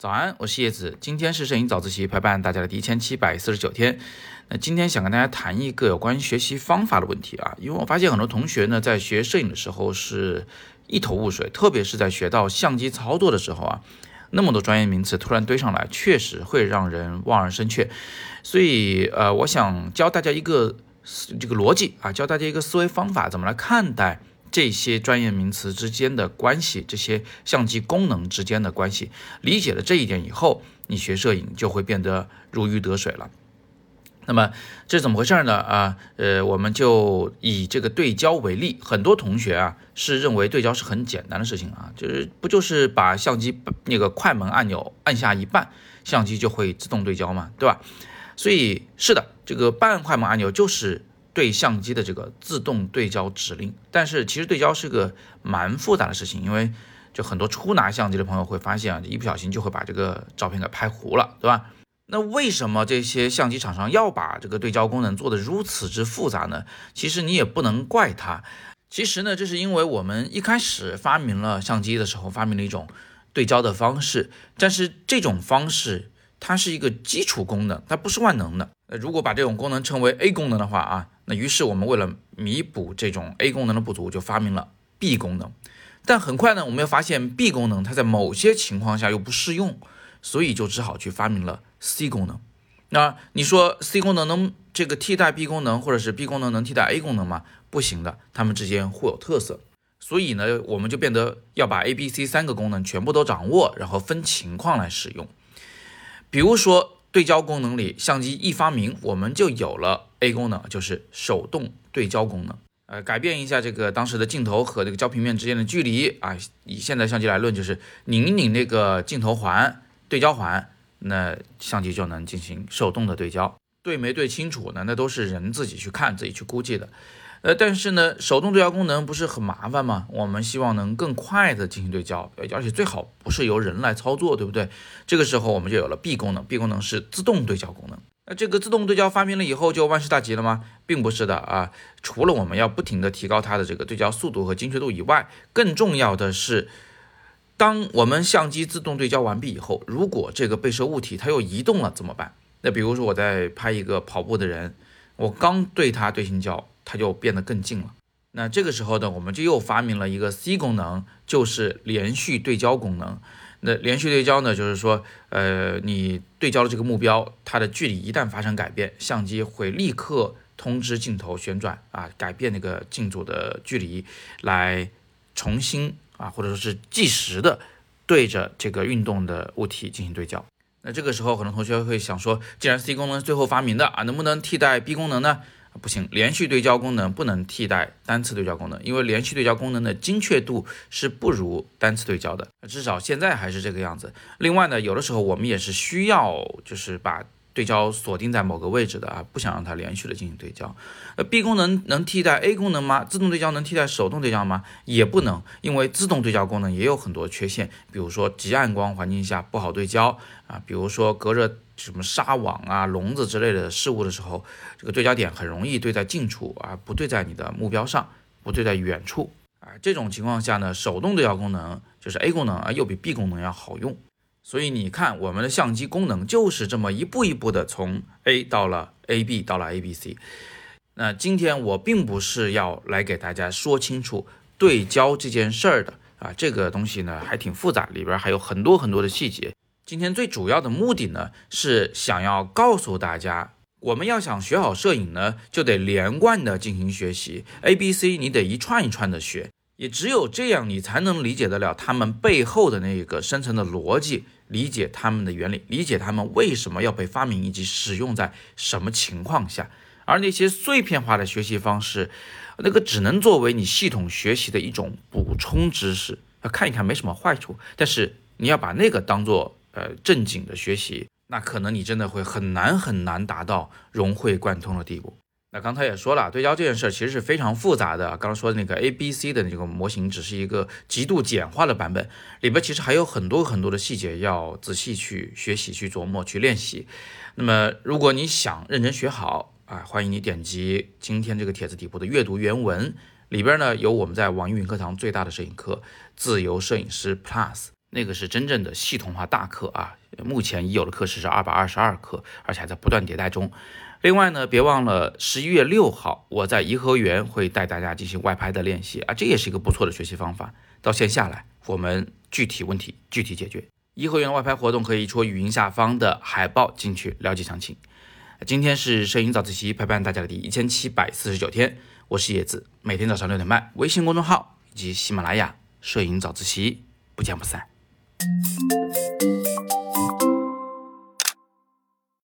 早安，我是叶子，今天是摄影早自习陪伴大家的第一千七百四十九天。那今天想跟大家谈一个有关于学习方法的问题啊，因为我发现很多同学呢在学摄影的时候是一头雾水，特别是在学到相机操作的时候啊，那么多专业名词突然堆上来，确实会让人望而生怯。所以呃，我想教大家一个这个逻辑啊，教大家一个思维方法，怎么来看待。这些专业名词之间的关系，这些相机功能之间的关系，理解了这一点以后，你学摄影就会变得如鱼得水了。那么这怎么回事呢？啊，呃，我们就以这个对焦为例，很多同学啊是认为对焦是很简单的事情啊，就是不就是把相机那个快门按钮按下一半，相机就会自动对焦嘛，对吧？所以是的，这个半快门按钮就是。对相机的这个自动对焦指令，但是其实对焦是个蛮复杂的事情，因为就很多初拿相机的朋友会发现啊，一不小心就会把这个照片给拍糊了，对吧？那为什么这些相机厂商要把这个对焦功能做得如此之复杂呢？其实你也不能怪它，其实呢，这是因为我们一开始发明了相机的时候，发明了一种对焦的方式，但是这种方式它是一个基础功能，它不是万能的。呃，如果把这种功能称为 A 功能的话啊。那于是我们为了弥补这种 A 功能的不足，就发明了 B 功能。但很快呢，我们又发现 B 功能它在某些情况下又不适用，所以就只好去发明了 C 功能。那你说 C 功能能这个替代 B 功能，或者是 B 功能能替代 A 功能吗？不行的，它们之间互有特色。所以呢，我们就变得要把 A、B、C 三个功能全部都掌握，然后分情况来使用。比如说。对焦功能里，相机一发明，我们就有了 A 功能，就是手动对焦功能。呃，改变一下这个当时的镜头和这个焦平面之间的距离啊，以现在相机来论，就是拧一拧那个镜头环、对焦环，那相机就能进行手动的对焦。对没对清楚呢？那都是人自己去看、自己去估计的。呃，但是呢，手动对焦功能不是很麻烦吗？我们希望能更快的进行对焦，而且最好不是由人来操作，对不对？这个时候我们就有了 B 功能，B 功能是自动对焦功能。那这个自动对焦发明了以后就万事大吉了吗？并不是的啊，除了我们要不停的提高它的这个对焦速度和精确度以外，更重要的是，当我们相机自动对焦完毕以后，如果这个被摄物体它又移动了怎么办？那比如说我在拍一个跑步的人，我刚对他对心焦。它就变得更近了。那这个时候呢，我们就又发明了一个 C 功能，就是连续对焦功能。那连续对焦呢，就是说，呃，你对焦的这个目标，它的距离一旦发生改变，相机会立刻通知镜头旋转啊，改变那个镜组的距离，来重新啊，或者说是计时的对着这个运动的物体进行对焦。那这个时候，很多同学会想说，既然 C 功能是最后发明的啊，能不能替代 B 功能呢？不行，连续对焦功能不能替代单次对焦功能，因为连续对焦功能的精确度是不如单次对焦的，至少现在还是这个样子。另外呢，有的时候我们也是需要，就是把。对焦锁定在某个位置的啊，不想让它连续的进行对焦。呃，B 功能能替代 A 功能吗？自动对焦能替代手动对焦吗？也不能，因为自动对焦功能也有很多缺陷，比如说极暗光环境下不好对焦啊，比如说隔着什么纱网啊、笼子之类的事物的时候，这个对焦点很容易对在近处啊，不对在你的目标上，不对在远处啊。这种情况下呢，手动对焦功能就是 A 功能啊，又比 B 功能要好用。所以你看，我们的相机功能就是这么一步一步的从 A 到了 AB，到了 ABC。那今天我并不是要来给大家说清楚对焦这件事儿的啊，这个东西呢还挺复杂，里边还有很多很多的细节。今天最主要的目的呢，是想要告诉大家，我们要想学好摄影呢，就得连贯的进行学习，ABC 你得一串一串的学。也只有这样，你才能理解得了他们背后的那个深层的逻辑，理解他们的原理，理解他们为什么要被发明以及使用在什么情况下。而那些碎片化的学习方式，那个只能作为你系统学习的一种补充知识，看一看没什么坏处。但是你要把那个当做呃正经的学习，那可能你真的会很难很难达到融会贯通的地步。那刚才也说了，对焦这件事其实是非常复杂的。刚刚说的那个 A B C 的那个模型只是一个极度简化的版本，里边其实还有很多很多的细节要仔细去学习、去琢磨、去练习。那么，如果你想认真学好啊，欢迎你点击今天这个帖子底部的阅读原文，里边呢有我们在网易云课堂最大的摄影课——自由摄影师 Plus。那个是真正的系统化大课啊。目前已有的课时是二百二十二课，而且还在不断迭代中。另外呢，别忘了十一月六号我在颐和园会带大家进行外拍的练习啊，这也是一个不错的学习方法。到线下来，我们具体问题具体解决。颐和园外拍活动可以戳语音下方的海报进去了解详情。今天是摄影早自习陪伴大家的第一千七百四十九天，我是叶子，每天早上六点半，微信公众号以及喜马拉雅摄影早自习不见不散。Thank you.